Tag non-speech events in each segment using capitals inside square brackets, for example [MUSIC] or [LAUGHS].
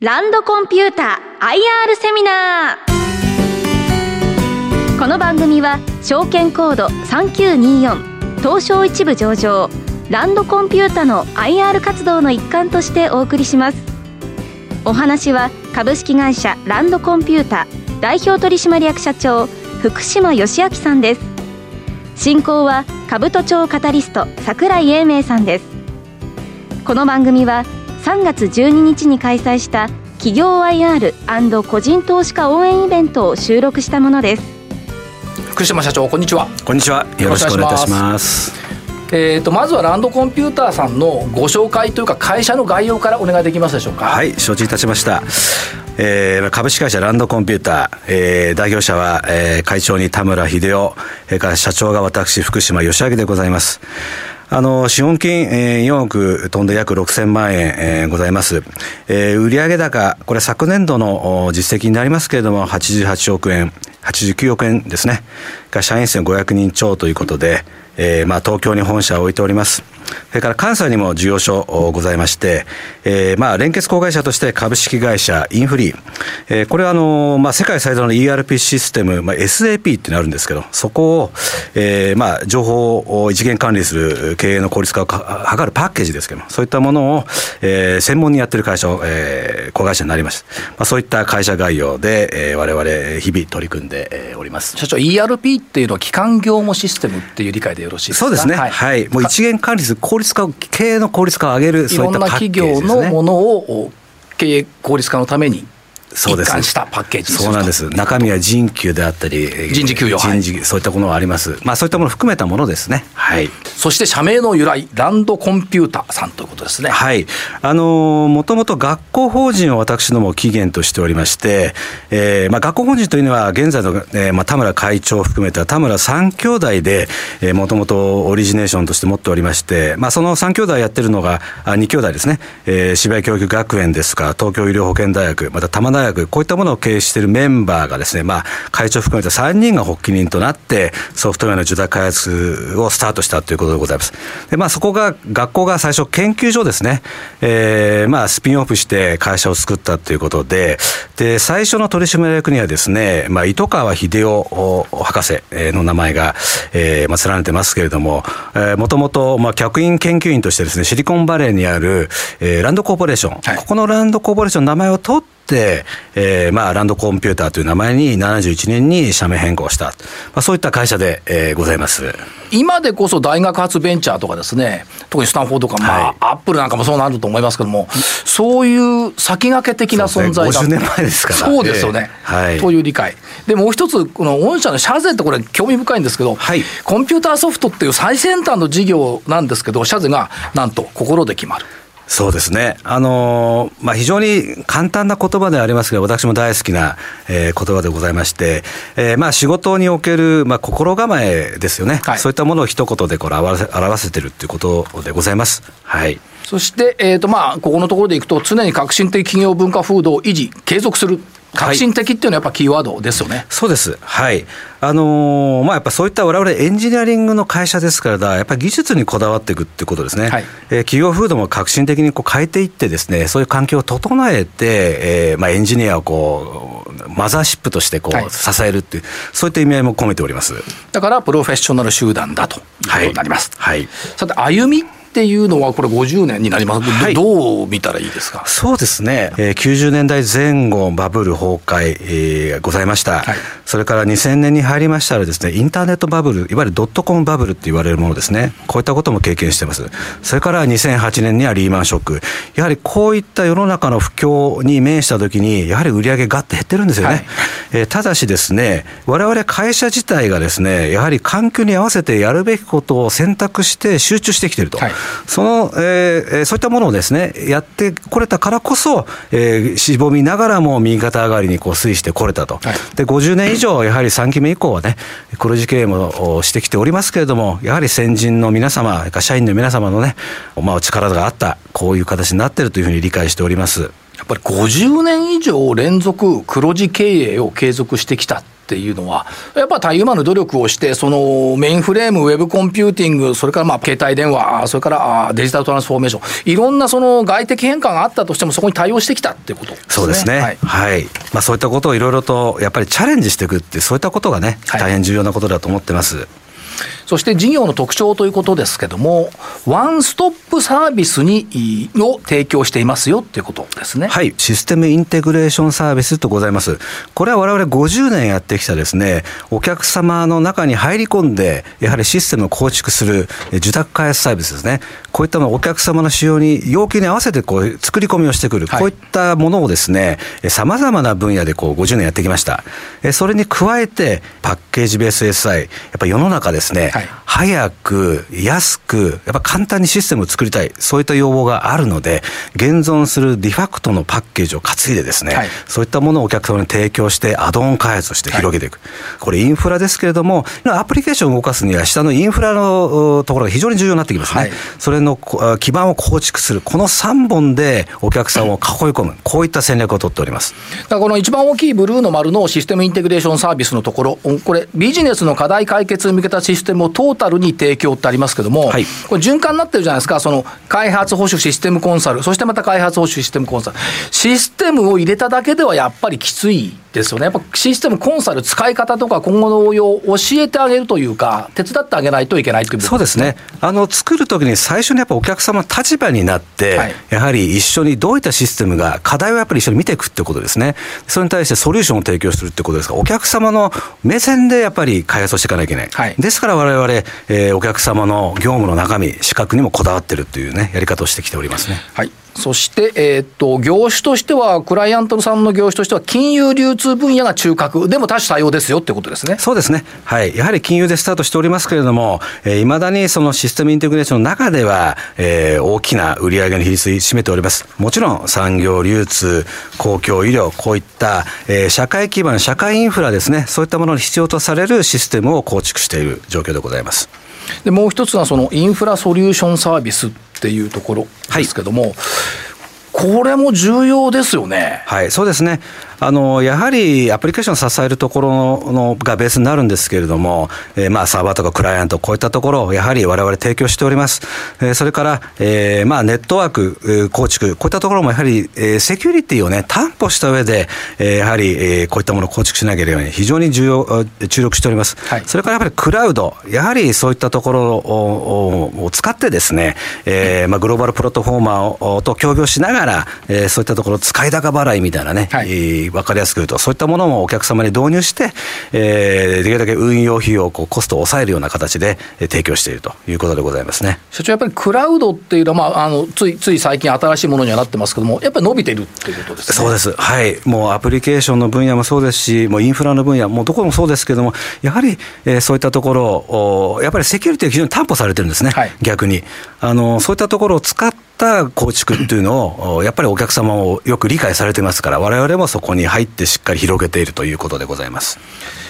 ランドコンピューター IR セミナー。この番組は証券コード3924東証一部上場ランドコンピュータの IR 活動の一環としてお送りします。お話は株式会社ランドコンピュータ代表取締役社長福島義明さんです。進行は兜町カタリスト櫻井英明さんです。この番組は3月12日に開催した企業 IR& 個人投資家応援イベントを収録したものです。福島社長こんにちは。こんにちは。よろしくお願いいたします。えーと、まずはランドコンピューターさんのご紹介というか会社の概要からお願いできますでしょうか？はい承知いたしました。えー、株式会社ランドコンピューター、えー、代表者は、えー、会長に田村秀夫、えー、から社長が私、福島義明でございます。あの、資本金、えー、4億飛んで約6000万円、えー、ございます。えー、売上高、これ昨年度の実績になりますけれども、88億円、89億円ですね。が社員数500人超ということで、えー、まあ東京に本社を置いております。それから関西にも事業所ございまして、えー、まあ連結子会社として株式会社インフリー、えー、これはあの、まあ、世界最大の ERP システム、まあ、SAP っていうのがあるんですけど、そこを、えー、まあ情報を一元管理する経営の効率化を図るパッケージですけども、そういったものを、えー、専門にやってる会社を、えー、子会社になりました。まあ、そういった会社概要で、えー、我々日々取り組んでおります。社長、ERP っていうのは基幹業務システムっていう理解でよろしいですか？そうですね。はい。はい、もう一元管理する効率化を、経営の効率化を上げる、そういったパッケージです、ね、いろんな企業のものを経営効率化のためにそうです。したパッケージそうなんです。中身は人給であったり人事給与人事、はい、そういったものがあります。まあそういったものを含めたものですね。はい。そして社名の由来ランドコンピュータさんということですね。はい。あのもともと学校法人を私ども起源としておりまして、えーまあ、学校法人というのは現在の、えーまあ、田村会長を含めた田村三兄弟でもともとオリジネーションとして持っておりまして、まあ、その三兄弟やってるのがあ二兄弟ですね、えー、芝居教育学園ですか東京医療保険大学また玉大学こういったものを経営しているメンバーがですね、まあ、会長含めた3人が発起人となって、ソフトウェアの受託開発をスタートしたということでございます。で、まあ、そこが、学校が最初研究所ですね、えー、まあ、スピンオフして会社を作ったということで、で、最初の取締役にはですね、まあ、糸川秀夫博士の名前が、えー、まあ、連ねてますけれども、えー、もともと、まあ、客員研究員としてですね、シリコンバレーにある、えー、ランドコーポレーション、はい、ここのランドコーポレーションの名前を取って、、えー、まあ、ランドコンピューターという名前に71年に社名変更した、まあ、そういった会社で、えー、ございます。今でこそ大学発ベンチャーとかですね、特にスタンフォードとか、まあ、はい、アップルなんかもそうなると思いますけども、そういう先駆け的な存在が。ね、50年前ですから。そうですよね。えー、はい、という理解。で、もう一つ、この御社の社税ってこれ興味深いんですけど、はい、コンピューターソフトっていう最先端の事業なんですけど、社税がなんと心で決まる。そうですね。あのまあ、非常に簡単な言葉ではありますが、私も大好きな、えー、言葉でございまして、えー、まあ、仕事における、まあ、心構えですよね。はい、そういったものを一言でこれ表せ表せてるっていうことでございます。はい。そして、えっ、ー、と、まあ、ここのところでいくと、常に革新的企業文化風土を維持、継続する。革新的っていうのはやっぱキーワードですよね。はい、そうです。はい。あのー、まあやっぱそういった我々エンジニアリングの会社ですからやっぱり技術にこだわっていくっていうことですね。はい、えー、企業風土も革新的にこう変えていってですね、そういう環境を整えて、えー、まあエンジニアをこうマザーシップとしてこう、はい、支えるっていうそういった意味合いも込めております。だからプロフェッショナル集団だということになります。はい。はい、さて歩みっていうのは、これ50年になります、はい、どう見たらいいですか？そうですね、えー、90年代前後、バブル崩壊、えー、ございました、はい、それから2000年に入りましたらですね、インターネットバブル、いわゆるドットコムバブルって言われるものですね、こういったことも経験してます。それから2008年にはリーマンショック、やはりこういった世の中の不況に面したときに、やはり売り上げがって減ってるんですよね。はい、えー、ただしですね、我々会社自体がですね、やはり環境に合わせてやるべきことを選択して集中してきてると。はい、そのえー、そういったものをですね、やってこれたからこそ、えー、しぼみながらも右肩上がりにこう推移してこれたと。はい、で、50年以上、やはり3期目以降はね、黒字経営もしてきておりますけれども、やはり先人の皆様、社員の皆様のね、まあ、お力があった、こういう形になっているというふうに理解しております。やっぱり50年以上連続黒字経営を継続してきたっっていうのは、やっぱたゆまぬ努力をして、そのメインフレーム、ウェブコンピューティング、それからまあ携帯電話、それからデジタルトランスフォーメーション、いろんなその外的変化があったとしても、そこに対応してきたっていうこと、ね、そうですね、はい、はい、まあ、そういったことをいろいろとやっぱりチャレンジしていくって、そういったことがね、大変重要なことだと思ってます。はいそして事業の特徴ということですけども、ワンストップサービスにを提供していますよっていうことですね。はい、システムインテグレーションサービスとございます。これは我々50年やってきたですね、お客様の中に入り込んで、やはりシステムを構築する受託開発サービスですね。こういったお客様の仕様に、要求に合わせてこう作り込みをしてくる、こういったものをですね、さまざまな分野でこう50年やってきました。それに加えて、パッケージベース SI、やっぱり世の中ですね、はい、早く、安く、やっぱ簡単にシステムを作りたい、そういった要望があるので、現存するディファクトのパッケージを担いでですね、はい、そういったものをお客様に提供して、アドオン開発をして広げていく。はい、これインフラですけれども、アプリケーションを動かすには、下のインフラのところが非常に重要になってきますね。それの基盤を構築する、この3本でお客さんを囲い込む、こういった戦略を取っております。だからこの一番大きいブルーの丸のシステムインテグレーションサービスのところ、これ、ビジネスの課題解決に向けたシステムをトータルに提供ってありますけども、はい、これ循環になってるじゃないですか、その開発保守システムコンサル、そしてまた開発保守システムコンサル。システムを入れただけではやっぱりきついですよね。やっぱシステムコンサル使い方とか今後の応用を教えてあげるというか、手伝ってあげないといけないというそうですね。あの、作るときに最初にやっぱお客様の立場になって、はい、やはり一緒にどういったシステムが、課題をやっぱり一緒に見ていくってことですね。それに対してソリューションを提供するってことですから、お客様の目線でやっぱり開発をしていかなきゃいけない。はい、ですから我々、々えー、お客様の業務の中身、資格にもこだわってるというね、やり方をしてきておりますね。はい。そして、えー、っと、業種としては、クライアントさんの業種としては、金融流通分野が中核、でも多種多様ですよってことですね。そうですね。はい。やはり金融でスタートしておりますけれども、えー、未だにそのシステムインテグレーションの中では、えー、大きな売上の比率を占めております。もちろん、産業流通、公共医療、こういった、えー、社会基盤、社会インフラですね、そういったものに必要とされるシステムを構築している状況でございます。でもう一つはそのインフラソリューションサービスっていうところですけども、はいこれも重要ですよね。はい、そうですね。あのやはりアプリケーションを支えるところのがベースになるんですけれども、えー、まあサーバーとかクライアント、こういったところをやはりわれわれ提供しております。えー、それから、えー、まあネットワーク構築、こういったところもやはり、えー、セキュリティをね、担保した上で、えー、やはり、えー、こういったものを構築しなければ非常に重要、注力しております。はい、それからやっぱりクラウド、やはりそういったところをを使ってですね、えー、まあグローバルプラットフォーマーと協業しながら、えー、そういったところ使い高払いみたいなね、はい、えー、分かりやすく言うと、そういったものもお客様に導入して、えー、できるだけ運用費用、こうコストを抑えるような形で提供しているということでございますね。社長、やっぱりクラウドっていうのは、まあ、あのついつい最近、新しいものにはなってますけども、やっぱり伸びてるっていうことですね。そうです、はい、もうアプリケーションの分野もそうですし、もうインフラの分野、もうどこもそうですけども、やはり、えー、そういったところを、やっぱりセキュリティが非常に担保されてるんですね、はい、逆に。あの。そういったところを使ってった構築っていうのを、やっぱりお客様をよく理解されてますから、われわれもそこに入ってしっかり広げているということでございます。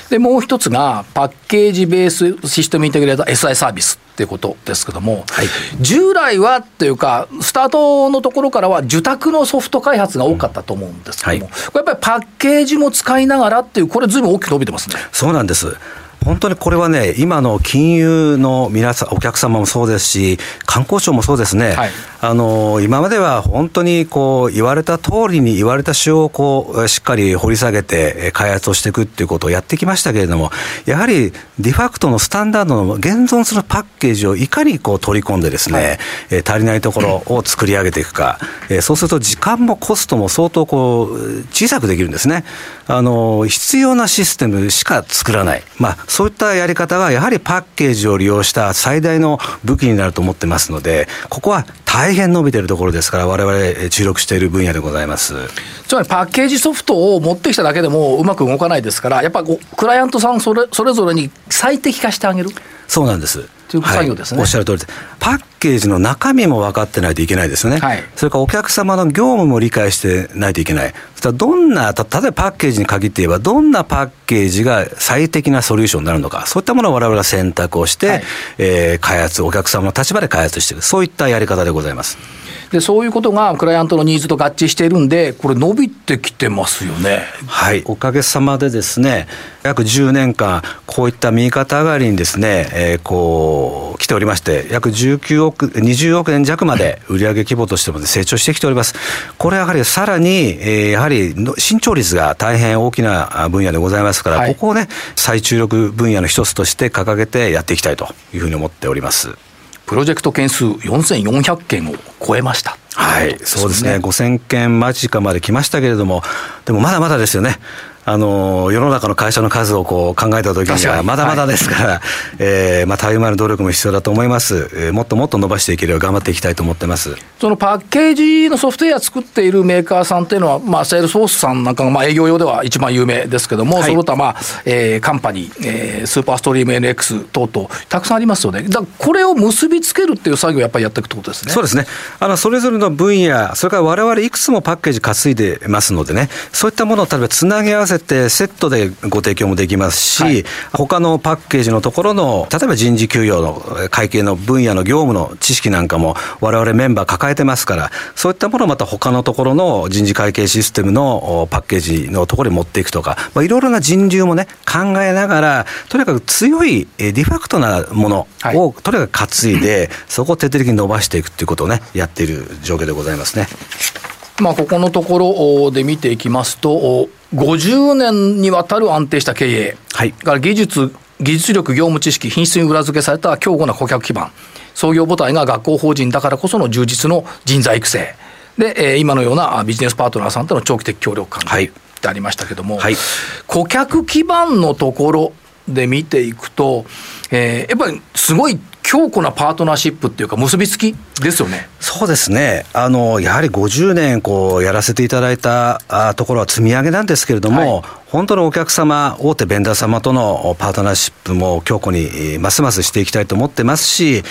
で、もう一つが、パッケージベースシステムインテグレーター SI サービスっていうことですけども、はい、従来はっていうか、スタートのところからは受託のソフト開発が多かったと思うんですけども、はい、これやっぱりパッケージも使いながらっていう、これずいぶん大きく伸びてますね。そうなんです。本当にこれはね、今の金融の皆さん、お客様もそうですし、観光庁もそうですね、はい、あの今までは本当にこう言われた通りに言われた仕様をこうしっかり掘り下げて開発をしていくっていうことをやってきましたけれども、やはりディファクトのスタンダードの現存するパッケージをいかにこう取り込んでですね、はい、足りないところを作り上げていくか、そうすると時間もコストも相当こう小さくできるんですね。あの必要なシステムしか作らない。まあそういったやり方がやはりパッケージを利用した最大の武器になると思ってますので、ここは大変伸びているところですから、われわれ注力している分野でございますつまりパッケージソフトを持ってきただけでもうまく動かないですから、やっぱクライアントさんそれそれぞれに最適化してあげる？そうなんですという作業ですね、はい、おっしゃる通りです。パッケージの中身も分かってないといけないですよね。はい、それからお客様の業務も理解してないといけない。そしたらどんな、例えばパッケージに限って言えば、どんなパッケージが最適なソリューションになるのか、そういったものを我々は選択をして、はい、えー、開発、お客様の立場で開発していく、そういったやり方でございます。でそういうことがクライアントのニーズと合致しているんで、これ、伸びてきてますよね。はい、おかげさまでですね、約10年間、こういった右肩上がりにですね、えー、こう来ておりまして、約19億、20億円弱まで売上規模としても成長してきております。これやはりさらに、えー、やはり伸長率が大変大きな分野でございますから、はい、ここをね、最注力分野の一つとして掲げてやっていきたいというふうに思っております。プロジェクト件数4400件を超えました。はい、そうですね、5000件間近まで来ましたけれども、でもまだまだですよね。あの世の中の会社の数をこう考えたときには、まだまだですから、はい、えー、まあ、たゆまぬ努力も必要だと思います、えー、もっともっと伸ばしていけるよう頑張っていきたいと思ってます。そのパッケージのソフトウェア作っているメーカーさんっていうのは、まあ、セールスフォースさんなんかがまあ営業用では一番有名ですけども、はい、その他、まあえー、カンパニー、えー、スーパーストリーム NX 等々、たくさんありますよね、だからこれを結びつけるっていう作業をやっぱりやっていくってことですね。そうですね。あの、それぞれの分野、それからわれわれいくつもパッケージ担いでますのでね、そういったものを例えばつなぎ合わせて、セットででご提供もできますし、はい、他のパッケージのところの、例えば人事給与の会計の分野の業務の知識なんかも、われわれメンバー抱えてますから、そういったものをまた他のところの人事会計システムのパッケージのところに持っていくとか、まあ、いろいろな人流もね、考えながら、とにかく強いディファクトなものを、とにかく担いで、そこを徹底的に伸ばしていくということをね、やっている状況でございますね。まあ、ここのところで見ていきますと、50年にわたる安定した経営、はい、から技術、技術力、業務知識、品質に裏付けされた強固な顧客基盤、創業母体が学校法人だからこその充実の人材育成、で、えー、今のようなビジネスパートナーさんとの長期的協力関係ってありましたけども、はい、顧客基盤のところで見ていくと、えー、やっぱりすごい強固なパートナーシップっていうか、結びつきですよね。そうですね、あのやはり50年こうやらせていただいたところは積み上げなんですけれども、はい、本当のお客様、大手ベンダー様とのパートナーシップも強固にますますしていきたいと思ってますし、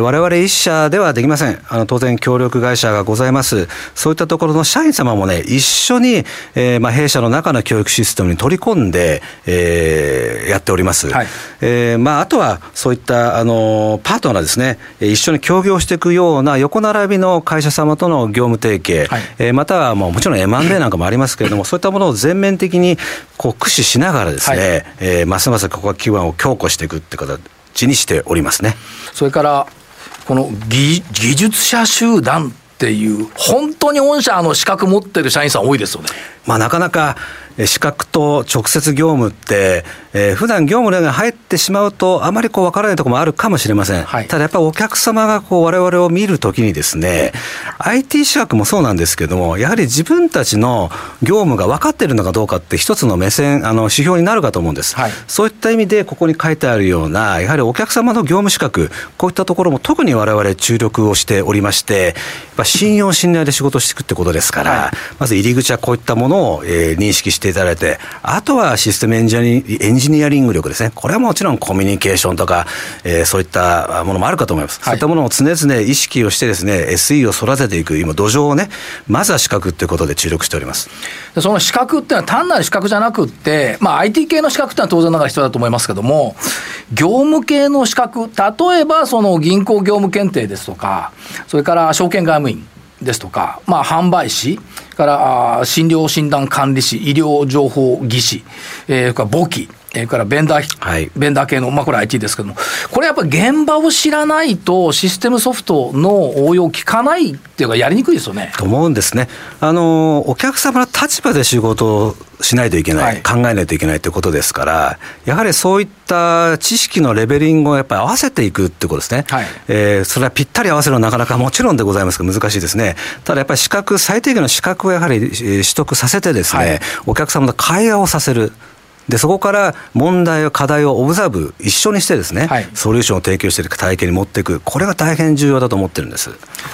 われわれ一社ではできません、あの当然、協力会社がございます、そういったところの社員様もね、一緒に、えー、まあ弊社の中の教育システムに取り込んで、えー、やっております。はい、えー、まあ、あとはそういったあのパートナーですね、一緒に協業していくような横並びの会社様との業務提携、はい、えまたはもうもちろん M&A なんかもありますけれども、そういったものを全面的にこう駆使しながらですね、はい、えー、ますますここは基盤を強固していくって形にしておりますね。それからこの技技術者集団っていう本当に御社の資格持ってる社員さん多いですよね。まあなかなか資格と直接業務って、えー、普段業務が入ってしまうと、あまりこう分からないところもあるかもしれません。はい、ただやっぱりお客様がこう我々を見るときにですね、IT 資格もそうなんですけども、やはり自分たちの業務が分かっているのかどうかって一つの目線、あの指標になるかと思うんです。はい、そういった意味でここに書いてあるような、やはりお客様の業務資格、こういったところも特に我々注力をしておりまして、やっぱ信用信頼で仕事していくってことですから、はい、まず入り口はこういったものを、えー、認識していただいて、あとはシステムエンジニアリング力ですね。これはもちろんコミュニケーションとか、えー、そういったものもあるかと思います。はい、そういったものを常々意識をしてですね、SE を育てていく、今土壌をね、まずは資格ということで注力しております。その資格っていうのは単なる資格じゃなくって、まあ IT 系の資格ってのは当然ながら必要だと思いますけども、業務系の資格、例えばその銀行業務検定ですとか、それから証券外務員、ですとか、まあ、販売士から診療診断管理士、医療情報技師、えー、から簿記、それからベンダー、はい、ベンダー系の、まあ、これ IT ですけども、これやっぱり現場を知らないと、システムソフトの応用効かないっていうか、やりにくいですよね。と思うんですね。あの、お客様の立場で仕事をしないといけない、はい、考えないといけないということですから、やはりそういった知識のレベリングをやっぱり合わせていくってことですね。はい、えー、それはぴったり合わせるのはなかなかもちろんでございますが難しいですね。ただやっぱり資格、最低限の資格をやはり取得させてですね、はい、お客様と会話をさせる。でそこから問題、課題をオブザーブ、一緒にしてですね、はい、ソリューションを提供している体系に持っていく、これが大変重要だと思ってるんです。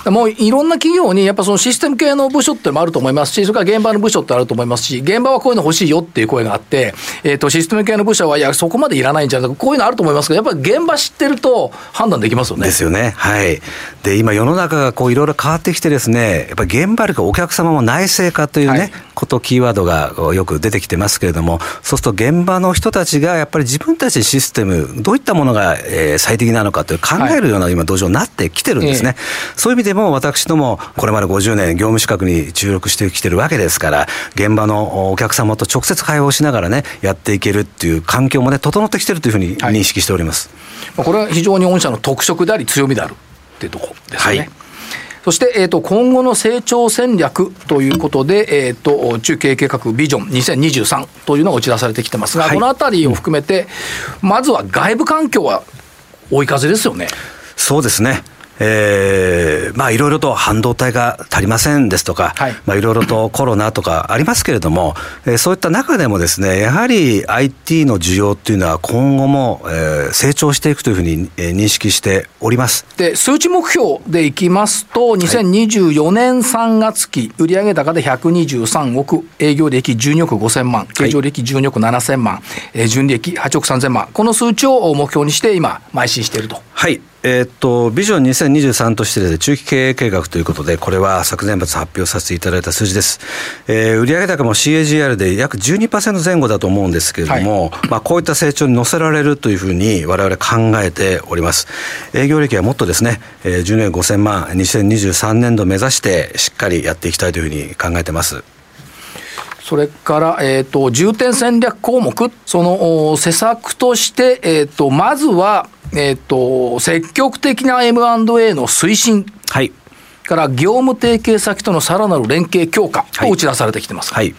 もういろんな企業に、やっぱそのシステム系の部署ってもあると思いますし、それから現場の部署ってあると思いますし、現場はこういうの欲しいよっていう声があって、えーと、システム系の部署は、いや、そこまでいらないんじゃないか、こういうのあると思いますけど、やっぱり現場知ってると判断できますよね。ですよね。はい、で今、世の中がこういろいろ変わってきてですね、やっぱり現場力、お客様も内製化というね、はいことキーワードがよく出てきてますけれども、そうすると現場の人たちがやっぱり自分たちシステム、どういったものが最適なのかという考えるような今土壌になってきてるんですね。はい、そういう意味でも私どもこれまで50年業務資格に注力してきてるわけですから、現場のお客様と直接会話をしながらね、やっていけるっていう環境もね、整ってきてるというふうに認識しております。はい、これは非常に御社の特色であり強みであるっていうところですね。はいそして、えーと、今後の成長戦略ということで、えーと、中継計画ビジョン2023というのが打ち出されてきてますが、はい、このあたりを含めて、まずは外部環境は追い風ですよね。そうですね。えー、まあいろいろと半導体が足りませんですとか、はい、まあいろいろとコロナとかありますけれども、えー、そういった中でもですね、やはり IT の需要っていうのは今後も、えー、成長していくというふうに、えー、認識しております。で、数値目標でいきますと、2024年3月期、売上高で123億、営業利益12億5000万、経常利益12億7000万、はい、純利益8億3000万、この数値を目標にして今、邁進していると。はい。えー、っと、ビジョン2023として、中期経営計画ということで、これは昨年末発表させていただいた数字です。えー、売上高も CAGR で約12%前後だと思うんですけれども、はい、まあ、こういった成長に乗せられるというふうに我々考えております。営業利益はもっとですね、えー、10年5000万、2023年度目指してしっかりやっていきたいというふうに考えてます。それから、えっ、ー、と、重点戦略項目、その施策として、えっ、ー、と、まずは、えっ、ー、と、積極的な M&A の推進。はい。から業務提携先とのさらなる連携強化を打ち出されてきてます。はい、はい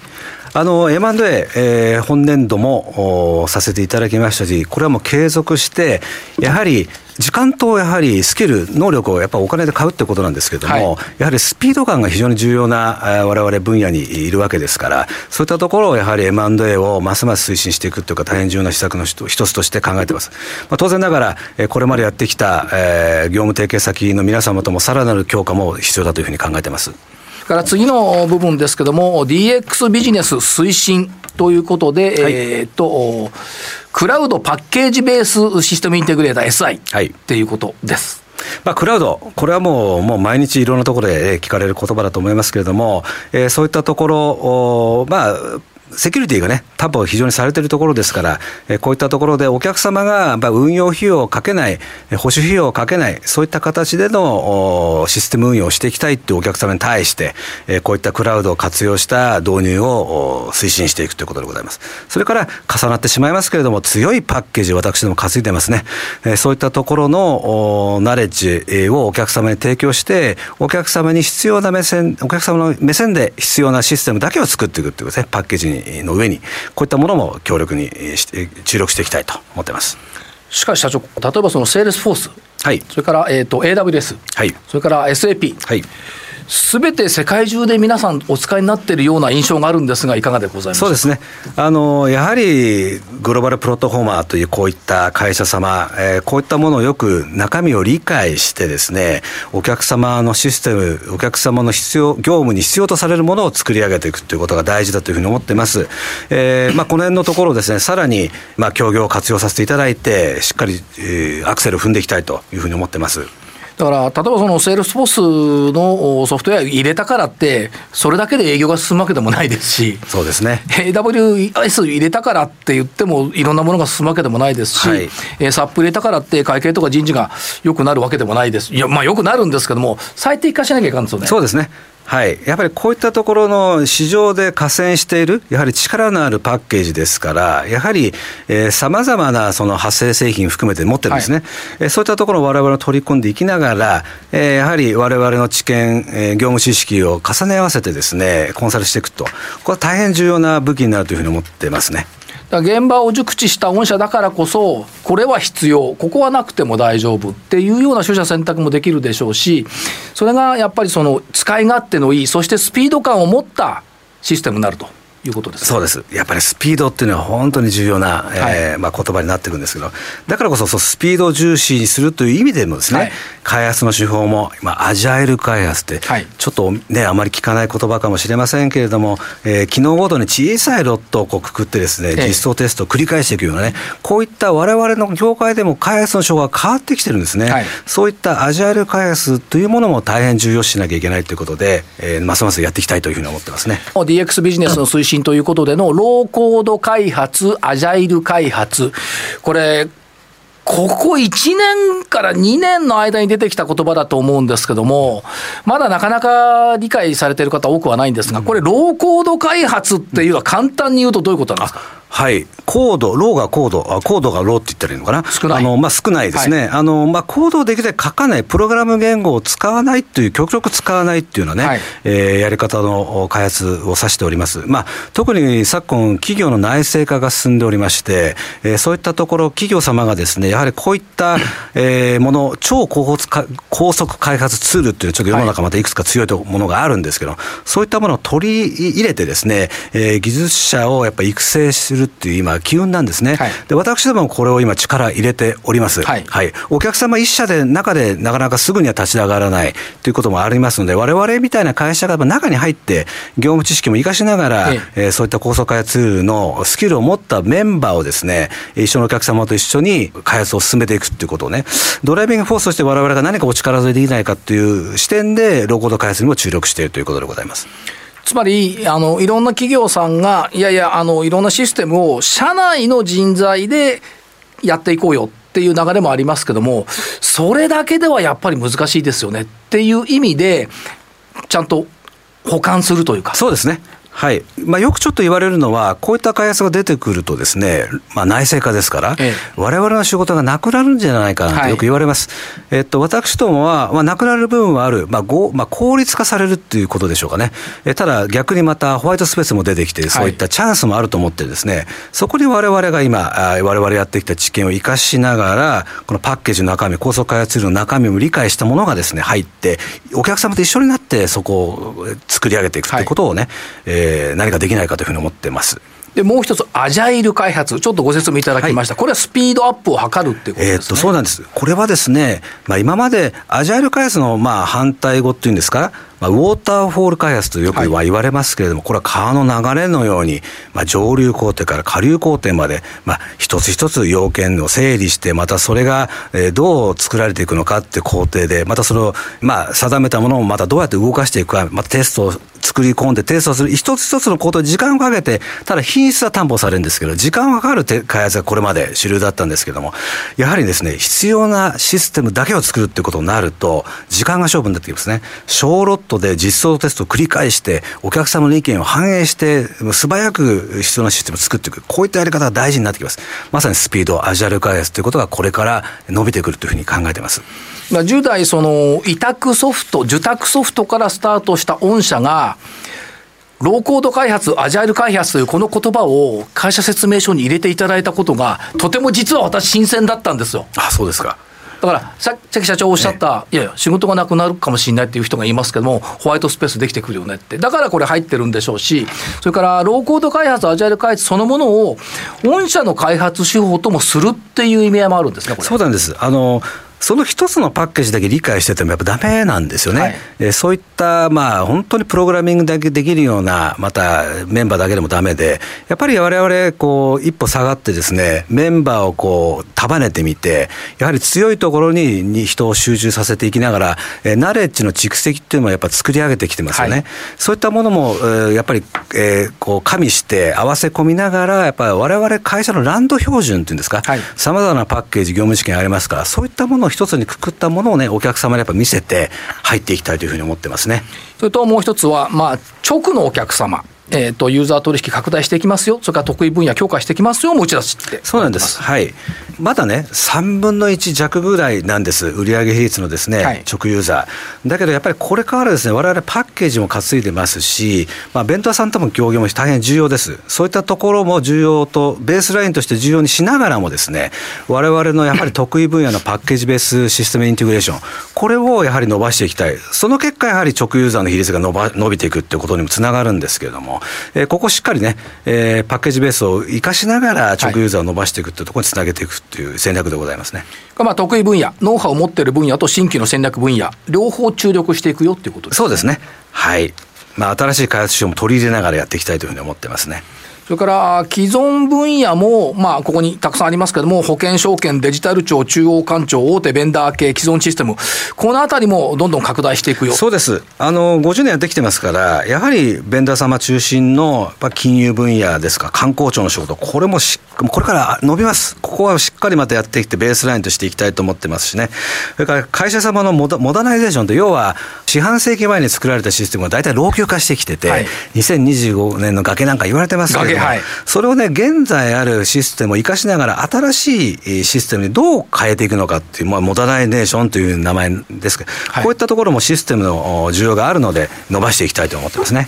あの M&A、えー、本年度もさせていただきましたし、これはもう継続して、やはり時間とやはりスキル、能力をやっぱお金で買うってことなんですけれども、はい、やはりスピード感が非常に重要なわれわれ分野にいるわけですから、そういったところをやはり M&A をますます推進していくというか、大変重要な施策の一つとして考えています。まあ、当然ながら、これまでやってきた、えー、業務提携先の皆様ともさらなる強化も必要だというふうに考えています。から次の部分ですけども、DX ビジネス推進ということで、はい、えっと、クラウドパッケージベースシステムインテグレーター SI っていうことです。まあ、クラウド、これはもうもう毎日いろんなところで聞かれる言葉だと思いますけれども、えー、そういったところ、まあ、セキュリティがね、担保非常にされているところですから、えこういったところでお客様がま運用費用をかけない、保守費用をかけない、そういった形でのシステム運用をしていきたいというお客様に対して、えこういったクラウドを活用した導入を推進していくということでございます。それから重なってしまいますけれども、強いパッケージ、私ども担いでますね。えそういったところのナレッジをお客様に提供して、お客様に必要な目線、お客様の目線で必要なシステムだけを作っていくということですね、パッケージにの上にこういったものも強力に注力していきたいと思ってます。しかし社長、例えばそのセールスフォース、はい、それから、えーと、AWS、はい、それから SAP、はい、すべて世界中で皆さんお使いになっているような印象があるんですが、いかがでございますそうですね。あの、やはり、グローバルプロットフォーマーというこういった会社様、えー、こういったものをよく中身を理解してですね、お客様のシステム、お客様の必要、業務に必要とされるものを作り上げていくということが大事だというふうに思っています。えー、まあ、この辺のところですね、さらに、まあ、協業を活用させていただいて、しっかり、えー、アクセルを踏んでいきたいというふうに思ってます。だから、例えばそのセールスフォースのソフトウェア入れたからって、それだけで営業が進むわけでもないですし、そうですね。AWS 入れたからって言っても、いろんなものが進むわけでもないですし、はい、えー、 SAP 入れたからって会計とか人事が良くなるわけでもないです。いや、まあ良くなるんですけども、最適化しなきゃいかんですよね。そうですね。はい、やっぱりこういったところの市場で寡占している、やはり力のあるパッケージですから、やはりさまざまなその派生製品含めて持ってるんですね、はい、そういったところをわれわれ取り込んでいきながら、えー、やはりわれわれの知見、えー、業務知識を重ね合わせてですね、コンサルしていくと、これは大変重要な武器になるというふうに思ってますね。現場を熟知した御社だからこそ、これは必要、ここはなくても大丈夫っていうような取捨選択もできるでしょうし、それがやっぱりその使い勝手のいい、そしてスピード感を持ったシステムになると。いうことです、ね、そうです。やっぱりスピードっていうのは本当に重要な、はい、えー、まあ、言葉になっていくんですけど、だからこそそスピードを重視にするという意味でもですね、はい、開発の手法も、まあ、アジャイル開発って、はい、ちょっとね、あまり聞かない言葉かもしれませんけれども、えー、機能ごとに小さいロットをこうくくってですね、実装テストを繰り返していくようなね、こういった我々の業界でも開発の手法が変わってきてるんですね。はい、そういったアジャイル開発というものも大変重要視しなきゃいけないということで、えー、ますますやっていきたいというふうに思ってますね。DX ビジネスの推進ということでの、ローコード開発、アジャイル開発、これ、ここ1年から2年の間に出てきた言葉だと思うんですけども、まだなかなか理解されている方多くはないんですが、これ、ローコード開発っていうのは簡単に言うとどういうことなんですか？はい、コード、ローがコード、あコードがローって言ったらいいのかな、少ない。あの、まあ、少ないですね、はい、あのまあ、コードをできて書かない、プログラム言語を使わないという、極力使わないっていうのはね、はい、えー、やり方の開発を指しております。まあ、特に昨今、企業の内製化が進んでおりまして、えー、そういったところ、企業様がですね、やはりこういった、えー、もの、超高高速開発ツールっていう、ちょっと世の中またいくつか強いものがあるんですけど、はい、そういったものを取り入れてですね、えー、技術者をやっぱり育成するっていう、今、機運なんですね、はい、で私どもこれを今、力入れております、はい、はい、お客様一社で中でなかなかすぐには立ち上がらないということもありますので、われわれみたいな会社が中に入って、業務知識も生かしながら、え。えー、そういった高速開発ツールのスキルを持ったメンバーをですね、一緒のお客様と一緒に開発を進めていくっていうことをね、ドライビングフォースとしてわれわれが何かお力添えできないかという視点で、ローコード開発にも注力しているということでございます。つまり、あの、いろんな企業さんが、いやいや、あの、いろんなシステムを社内の人材でやっていこうよっていう流れもありますけども、それだけではやっぱり難しいですよねっていう意味で、ちゃんと保管するというか。そうですね。はい。まあ、よくちょっと言われるのは、こういった開発が出てくるとですね、まあ、内製化ですから、われわれの仕事がなくなるんじゃないかなとよく言われます。はい、えっと、私どもは、まあ、なくなる部分はある、まあごまあ、効率化されるっていうことでしょうかね。えただ、逆にまたホワイトスペースも出てきて、そういったチャンスもあると思ってですね、はい、そこにわれわれが今、われわれやってきた知見を生かしながら、このパッケージの中身、高速開発ツールの中身も理解したものがですね、入って、お客様と一緒になってそこを作り上げていくということをね、はい、えー、何かできないかというふうに思ってます。でもう一つ、アジャイル開発、ちょっとご説明いただきました、はい、これはスピードアップを図るっていうことですね、えー、っとそうなんです、これはですね、まあ、今までアジャイル開発のまあ反対語っていうんですか、まあ、ウォーターフォール開発とよく言われますけれども、はい、これは川の流れのように、まあ、上流工程から下流工程まで、まあ、一つ一つ要件を整理して、またそれがどう作られていくのかって工程で、またそれを、まあ、定めたものをまたどうやって動かしていくか、またテストを作り込んでテストする、一つ一つのこと時間をかけて、ただ品質は担保されるんですけど、時間がかかる開発がこれまで主流だったんですけども、やはりですね、必要なシステムだけを作るっていうことになると、時間が勝負になってきますね。小ロットで実装テストを繰り返して、お客様の意見を反映して、素早く必要なシステムを作っていく。こういったやり方が大事になってきます。まさにスピード、アジャイル開発ということがこれから伸びてくるというふうに考えています。まあ、10代、その委託ソフト、受託ソフトからスタートした御社が、ローコード開発、アジャイル開発というこの言葉を会社説明書に入れていただいたことが、とても実は私、新鮮だったんですよ。あそうですかだからさっき社長おっしゃった、いやいや、仕事がなくなるかもしれないっていう人がいますけども、ホワイトスペースできてくるよねって、だからこれ入ってるんでしょうし、それからローコード開発、アジャイル開発そのものを、御社の開発手法ともするっていう意味合いもあるんですね、そうなんです。あのその一つのパッケージだけ理解しててもやっぱダメなんですよね。はい、えそういった、まあ、本当にプログラミングだけできるような、またメンバーだけでもダメで、やっぱり我々、こう、一歩下がってですね、メンバーをこう、束ねてみて、やはり強いところにに人を集中させていきながら、えー、ナレッジの蓄積っていうのもやっぱ作り上げてきてますよね。はい、そういったものも、えー、やっぱり、えー、こう、加味して合わせ込みながら、やっぱり我々会社のランド標準っていうんですか、さまざまなパッケージ、業務試験ありますから、そういったものを一つにくくったものをね、お客様にやっぱ見せて入っていきたいというふうに思ってますね。それともう一つは、まあ、直のお客様。えーと、ユーザー取引拡大していきますよ、それから得意分野強化していきますよ、もう打ち出しって。そうなんです、はい、まだね、3分の1弱ぐらいなんです、売上比率のですね、はい、直ユーザー。だけどやっぱりこれからですね、われわれパッケージも担いでますし、まあ、ベントーさんとも協業も大変重要です。そういったところも重要と、ベースラインとして重要にしながらもですね、われわれのやはり [LAUGHS] 得意分野のパッケージベースシステムインテグレーション、これをやはり伸ばしていきたい。その結果、やはり直ユーザーの比率が伸ば伸びていくっていうことにもつながるんですけれども、も、えー、ここしっかりね、えー、パッケージベースを生かしながら直ユーザーを伸ばしていくというところにつなげていくという戦略でございますね。まあ、得意分野、ノウハウを持っている分野と新規の戦略分野、両方注力していくよっていうことですね。そうですね。はい。まあ、新しい開発手法も取り入れながらやっていきたいというふうに思ってますね。それから既存分野も、まあ、ここにたくさんありますけども、保険証券、デジタル庁、中央官庁、大手ベンダー系、既存システム、このあたりもどんどん拡大していくよ。そうです、あの50年やってきてますから、やはりベンダー様中心の金融分野ですか、観光庁の仕事、これもしこれから伸びます、ここはしっかりまたやってきて、ベースラインとしていきたいと思ってますしね、それから会社様のモダモダナイゼーションって、要は四半世紀前に作られたシステムが大体老朽化してきてて、はい、2025年の崖なんか言われてますけども、はい、それをね、現在あるシステムを生かしながら、新しいシステムにどう変えていくのかっていう、まあ、モダナイゼーションという名前ですけど、はい、こういったところもシステムの需要があるので、伸ばしていきたいと思ってますね。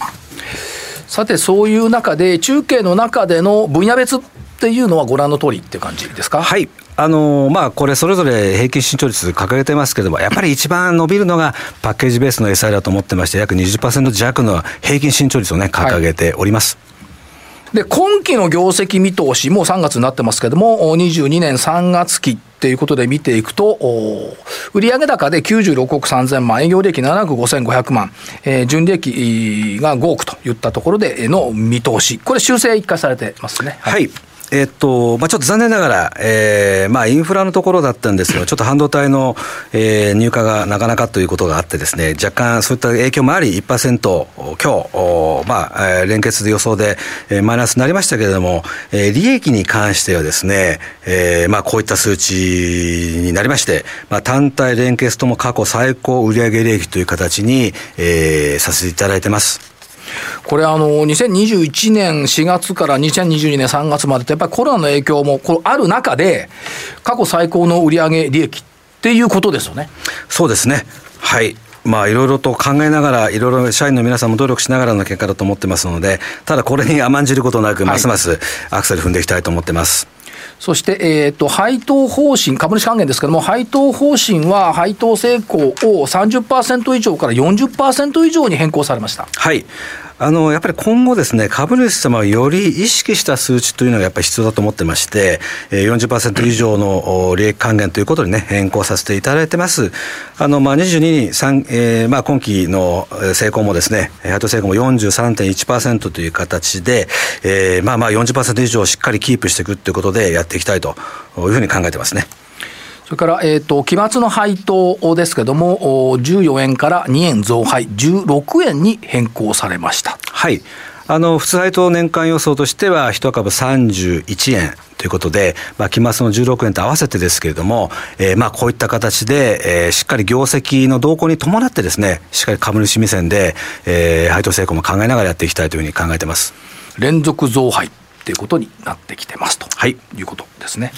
さて、そういう中で、中計の中での分野別っていうのはご覧の通りっていう感じですか？はい。あのまあ、これ、それぞれ平均伸長率掲げてますけども、やっぱり一番伸びるのがパッケージベースの SI だと思ってまして、約20%弱の平均伸長率をね、掲げております。はいで、今期の業績見通し、もう3月になってますけども、22年3月期っていうことで見ていくと、売上高で96億3000万、営業利益7億5500万、えー、純利益が5億といったところでの見通し、これ修正一過されてますね。はい、はいえっと、まあちょっと残念ながら、えー、まあインフラのところだったんですが、ちょっと半導体の、えー、入荷がなかなかということがあってですね、若干そういった影響もあり、1%今日、まあ、えー、連結で予想で、えー、マイナスになりましたけれども、えー、利益に関してはですね、えー、まあこういった数値になりまして、まあ単体連結とも過去最高売上利益という形に、えー、させていただいてます。これあの、2021年4月から2022年3月までって、やっぱりコロナの影響もこある中で、過去最高の売上利益っていうことですよね。そうですね。はい。まあ、いろいろと考えながら、いろいろ社員の皆さんも努力しながらの結果だと思ってますので、ただこれに甘んじることなく、ますますアクセル踏んでいきたいと思ってます。そして、えーと、配当方針、株主還元ですけれども、配当方針は配当成功を30%以上から40%以上に変更されました。はいあのやっぱり今後ですね、株主様をより意識した数値というのがやっぱり必要だと思ってまして、40%以上の利益還元ということにね、変更させていただいてます。あの、まあ、22 3、えー、まあ、今期の成功もですね、配当成功も43.1%という形で、えー、まあまあ40%以上しっかりキープしていくということでやっていきたいというふうに考えてますね。それから、えっ、ー、と、期末の配当ですけども、14円から2円増配、16円に変更されました。はい。あの、普通配当年間予想としては、1株31円ということで、まあ、期末の16円と合わせてですけれども、えー、まあ、こういった形で、えー、しっかり業績の動向に伴ってですね、しっかり株主目線で、えー、配当成功も考えながらやっていきたいというふうに考えてます。連続増配っていうことになってきてますと、はい、いうことですね。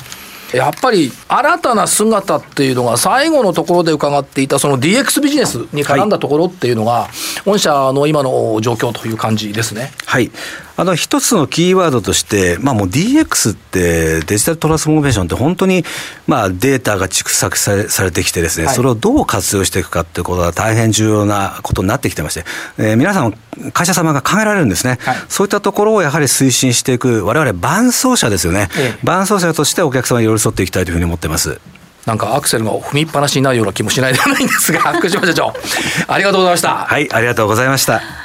やっぱり新たな姿っていうのが、最後のところで伺っていた、その DX ビジネスに絡んだところっていうのが、御社の今の状況という感じですね。はいあの一つのキーワードとして、まあ、もう DX ってデジタルトランスフォーメーションって本当にまあデータが蓄積されされてきてですね、はい、それをどう活用していくかっていうことが大変重要なことになってきてまして、えー、皆さん会社様が考えられるんですね、はい、そういったところをやはり推進していく我々伴走者ですよね、ええ、伴走者としてお客様に寄り添っていきたいというふうに思ってます。なんかアクセルが踏みっぱなしになるような気もしないではないんですが、福島社長、ありがとうございました。はい、ありがとうございました。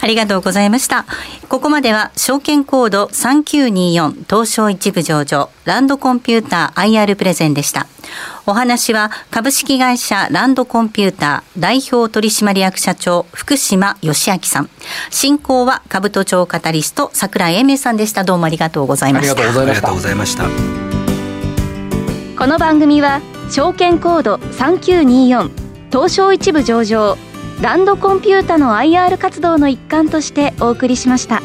ありがとうございました。ここまでは証券コード3924東証一部上場ランドコンピューター IR プレゼンでした。お話は株式会社ランドコンピューター代表取締役社長福島義明さん。進行は株都庁カタリスト桜井英明さんでした。どうもありがとうございました。ありがとうございました。この番組は証券コード3924東証一部上場ランドコンピュータの IR 活動の一環としてお送りしました。